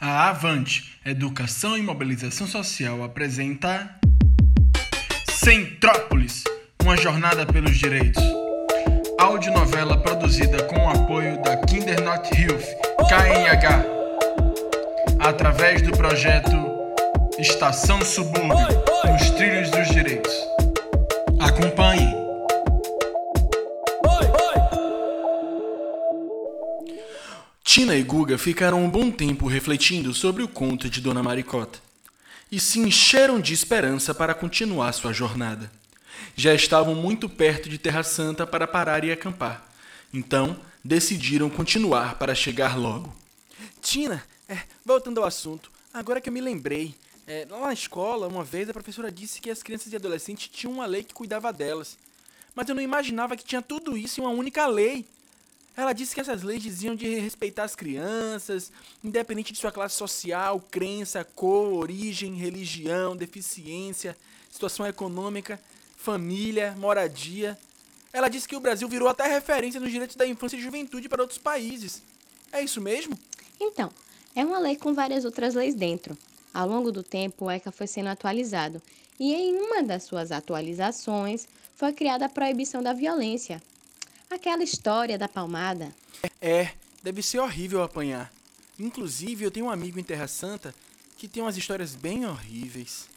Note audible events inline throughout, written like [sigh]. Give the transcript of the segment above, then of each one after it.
A Avante, Educação e Mobilização Social apresenta Centrópolis, uma jornada pelos direitos. Audionovela produzida com o apoio da Kinder Not Health, KNH, através do projeto Estação Subúrbio, nos trilhos dos direitos. Acompanhe. Tina e Guga ficaram um bom tempo refletindo sobre o conto de Dona Maricota e se encheram de esperança para continuar sua jornada. Já estavam muito perto de Terra Santa para parar e acampar, então decidiram continuar para chegar logo. Tina, é, voltando ao assunto, agora que eu me lembrei, é, lá na escola, uma vez a professora disse que as crianças e adolescentes tinham uma lei que cuidava delas. Mas eu não imaginava que tinha tudo isso em uma única lei. Ela disse que essas leis diziam de respeitar as crianças, independente de sua classe social, crença, cor, origem, religião, deficiência, situação econômica, família, moradia. Ela disse que o Brasil virou até referência nos direitos da infância e juventude para outros países. É isso mesmo? Então, é uma lei com várias outras leis dentro. Ao longo do tempo, o ECA foi sendo atualizado, e em uma das suas atualizações foi criada a proibição da violência, Aquela história da palmada. É, deve ser horrível apanhar. Inclusive, eu tenho um amigo em Terra Santa que tem umas histórias bem horríveis.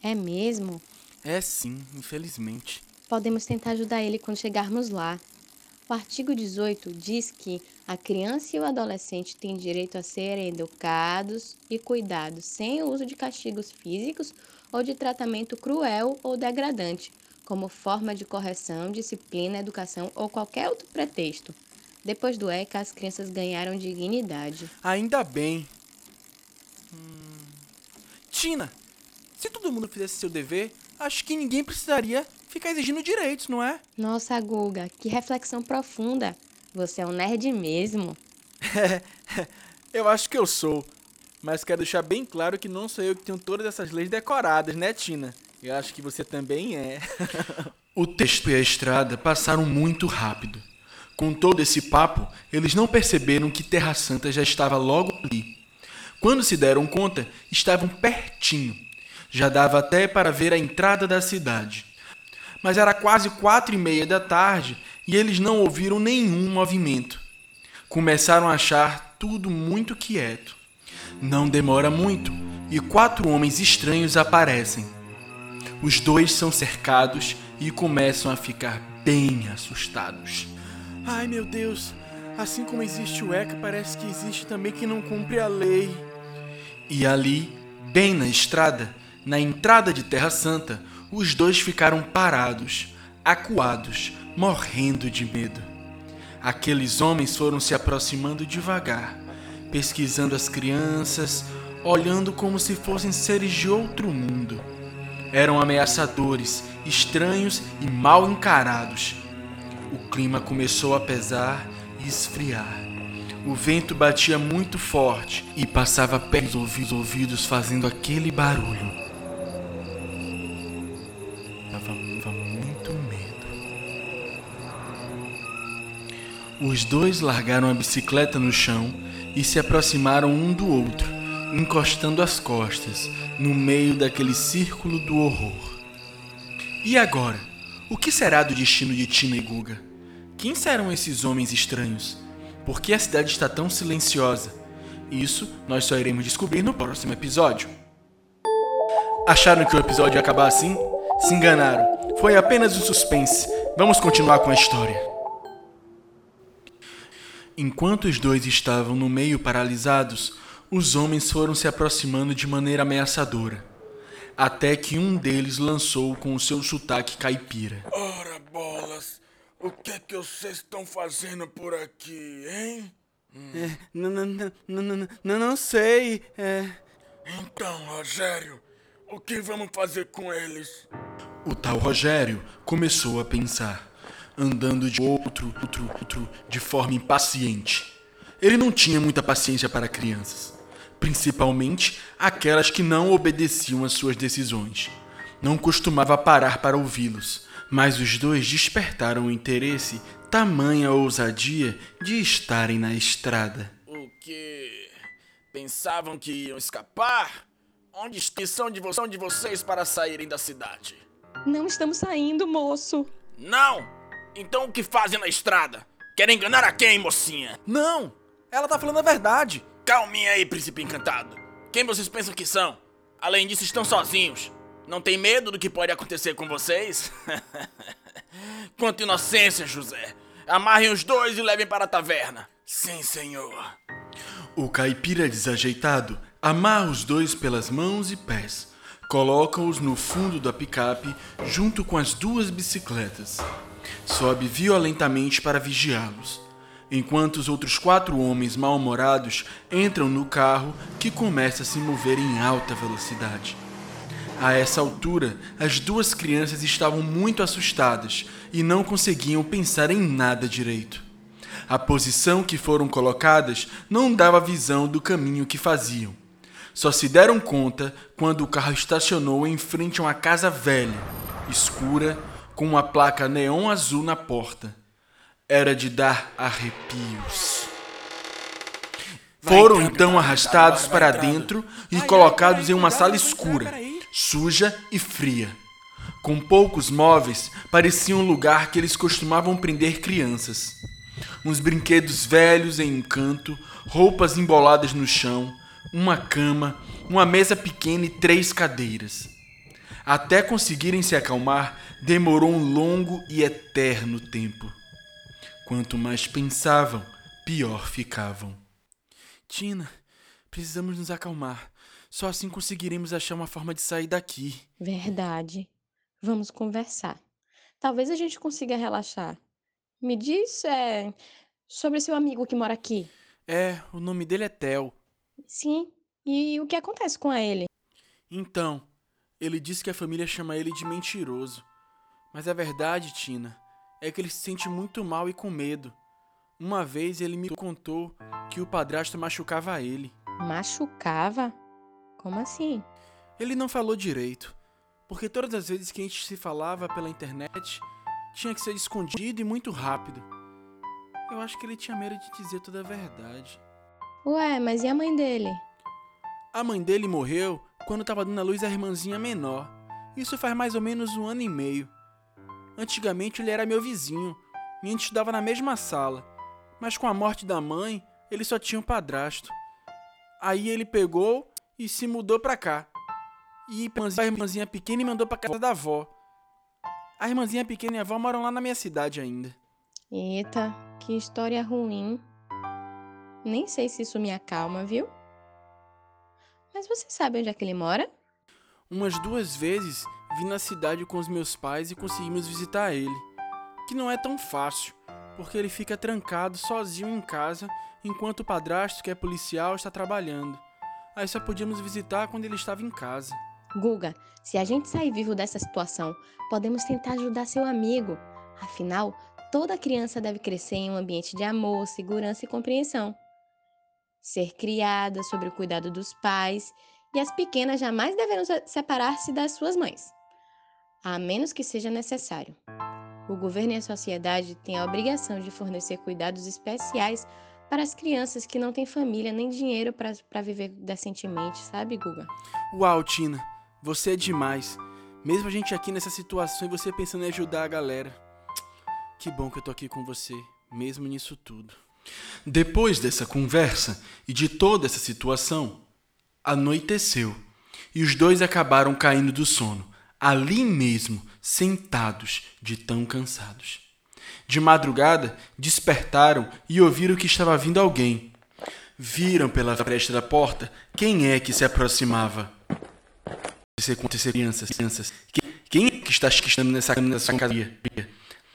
É mesmo? É sim, infelizmente. Podemos tentar ajudar ele quando chegarmos lá. O artigo 18 diz que a criança e o adolescente têm direito a serem educados e cuidados sem o uso de castigos físicos ou de tratamento cruel ou degradante, como forma de correção, disciplina, educação ou qualquer outro pretexto. Depois do ECA, as crianças ganharam dignidade. Ainda bem. Hum... Tina, se todo mundo fizesse seu dever, acho que ninguém precisaria ficar exigindo direitos, não é? Nossa, Guga, que reflexão profunda. Você é um nerd mesmo. [laughs] Eu acho que eu sou. Mas quero deixar bem claro que não sou eu que tenho todas essas leis decoradas, né, Tina? Eu acho que você também é. o texto e a estrada passaram muito rápido. Com todo esse papo, eles não perceberam que Terra Santa já estava logo ali. Quando se deram conta, estavam pertinho. Já dava até para ver a entrada da cidade. Mas era quase quatro e meia da tarde e eles não ouviram nenhum movimento. Começaram a achar tudo muito quieto. Não demora muito e quatro homens estranhos aparecem. Os dois são cercados e começam a ficar bem assustados. Ai meu Deus, assim como existe o ECA, parece que existe também quem não cumpre a lei. E ali, bem na estrada, na entrada de Terra Santa, os dois ficaram parados, acuados, morrendo de medo. Aqueles homens foram se aproximando devagar, pesquisando as crianças, olhando como se fossem seres de outro mundo. Eram ameaçadores, estranhos e mal encarados. O clima começou a pesar e esfriar. O vento batia muito forte e passava perto dos ouvidos fazendo aquele barulho. Dava muito medo. Os dois largaram a bicicleta no chão e se aproximaram um do outro encostando as costas no meio daquele círculo do horror. E agora? O que será do destino de Tina e Guga? Quem serão esses homens estranhos? Por que a cidade está tão silenciosa? Isso nós só iremos descobrir no próximo episódio. Acharam que o episódio ia acabar assim? Se enganaram. Foi apenas um suspense. Vamos continuar com a história. Enquanto os dois estavam no meio paralisados, os homens foram se aproximando de maneira ameaçadora, até que um deles lançou com o seu sotaque caipira. Ora, bolas, o que é que vocês estão fazendo por aqui, hein? Hum. É, não, não, não, não, não, não sei. É... Então, Rogério, o que vamos fazer com eles? O tal Rogério começou a pensar, andando de outro, outro, outro, de forma impaciente. Ele não tinha muita paciência para crianças principalmente aquelas que não obedeciam às suas decisões. Não costumava parar para ouvi-los, mas os dois despertaram o interesse, tamanha ousadia de estarem na estrada. O quê? Pensavam que iam escapar? Onde estão de, vo de vocês para saírem da cidade? Não estamos saindo, moço. Não? Então o que fazem na estrada? Querem enganar a quem, mocinha? Não! Ela tá falando a verdade. Calminha aí, príncipe encantado. Quem vocês pensam que são? Além disso, estão sozinhos. Não tem medo do que pode acontecer com vocês? [laughs] Quanta inocência, José. Amarrem os dois e levem para a taverna. Sim, senhor. O caipira desajeitado amarra os dois pelas mãos e pés, coloca-os no fundo da picape junto com as duas bicicletas. Sobe violentamente para vigiá-los, enquanto os outros quatro homens mal-humorados entram no carro que começa a se mover em alta velocidade. A essa altura, as duas crianças estavam muito assustadas e não conseguiam pensar em nada direito. A posição que foram colocadas não dava visão do caminho que faziam. Só se deram conta quando o carro estacionou em frente a uma casa velha, escura, com uma placa neon azul na porta. Era de dar arrepios. Foram então arrastados para dentro e colocados em uma sala escura suja e fria. Com poucos móveis, parecia um lugar que eles costumavam prender crianças. Uns brinquedos velhos em um canto, roupas emboladas no chão, uma cama, uma mesa pequena e três cadeiras. Até conseguirem se acalmar, demorou um longo e eterno tempo. Quanto mais pensavam, pior ficavam. Tina, precisamos nos acalmar. Só assim conseguiremos achar uma forma de sair daqui. Verdade. Vamos conversar. Talvez a gente consiga relaxar. Me diz é, sobre seu amigo que mora aqui. É, o nome dele é Theo. Sim. E o que acontece com ele? Então, ele disse que a família chama ele de mentiroso. Mas a verdade, Tina, é que ele se sente muito mal e com medo. Uma vez ele me contou que o padrasto machucava ele. Machucava? Como assim? Ele não falou direito, porque todas as vezes que a gente se falava pela internet, tinha que ser escondido e muito rápido. Eu acho que ele tinha medo de dizer toda a verdade. Ué, mas e a mãe dele? A mãe dele morreu quando estava dando a luz à irmãzinha menor. Isso faz mais ou menos um ano e meio. Antigamente ele era meu vizinho e a gente estudava na mesma sala. Mas com a morte da mãe, ele só tinha um padrasto. Aí ele pegou e se mudou pra cá. E a irmãzinha pequena e mandou pra casa da avó. A irmãzinha pequena e a avó moram lá na minha cidade ainda. Eita, que história ruim. Nem sei se isso me acalma, viu? Mas você sabe onde é que ele mora? Umas duas vezes vim na cidade com os meus pais e conseguimos visitar ele. Que não é tão fácil, porque ele fica trancado sozinho em casa enquanto o padrasto, que é policial, está trabalhando. Aí só podíamos visitar quando ele estava em casa. Guga, se a gente sair vivo dessa situação, podemos tentar ajudar seu amigo. Afinal, toda criança deve crescer em um ambiente de amor, segurança e compreensão. Ser criada sob o cuidado dos pais e as pequenas jamais deverão separar-se das suas mães, a menos que seja necessário. O governo e a sociedade têm a obrigação de fornecer cuidados especiais para as crianças que não têm família nem dinheiro para viver decentemente, sabe, Guga? Uau, Tina, você é demais. Mesmo a gente aqui nessa situação e você pensando em ajudar a galera. Que bom que eu tô aqui com você, mesmo nisso tudo. Depois dessa conversa e de toda essa situação, anoiteceu e os dois acabaram caindo do sono, ali mesmo, sentados, de tão cansados. De madrugada, despertaram e ouviram que estava vindo alguém. Viram pela fresta da porta quem é que se aproximava. Acontecer acontecer crianças, crianças. Quem é que está esquistando nessa cadeia?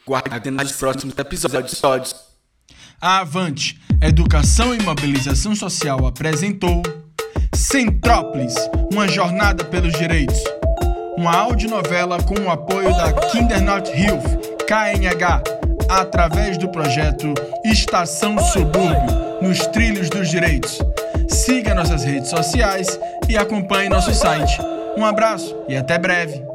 Guardem nos próximos episódios. Avante, Educação e Mobilização Social apresentou Centrópolis, uma jornada pelos direitos. Uma audionovela com o apoio da Kindernot Hilfe, KNH, através do projeto Estação Subúrbio, nos trilhos dos direitos. Siga nossas redes sociais e acompanhe nosso site. Um abraço e até breve!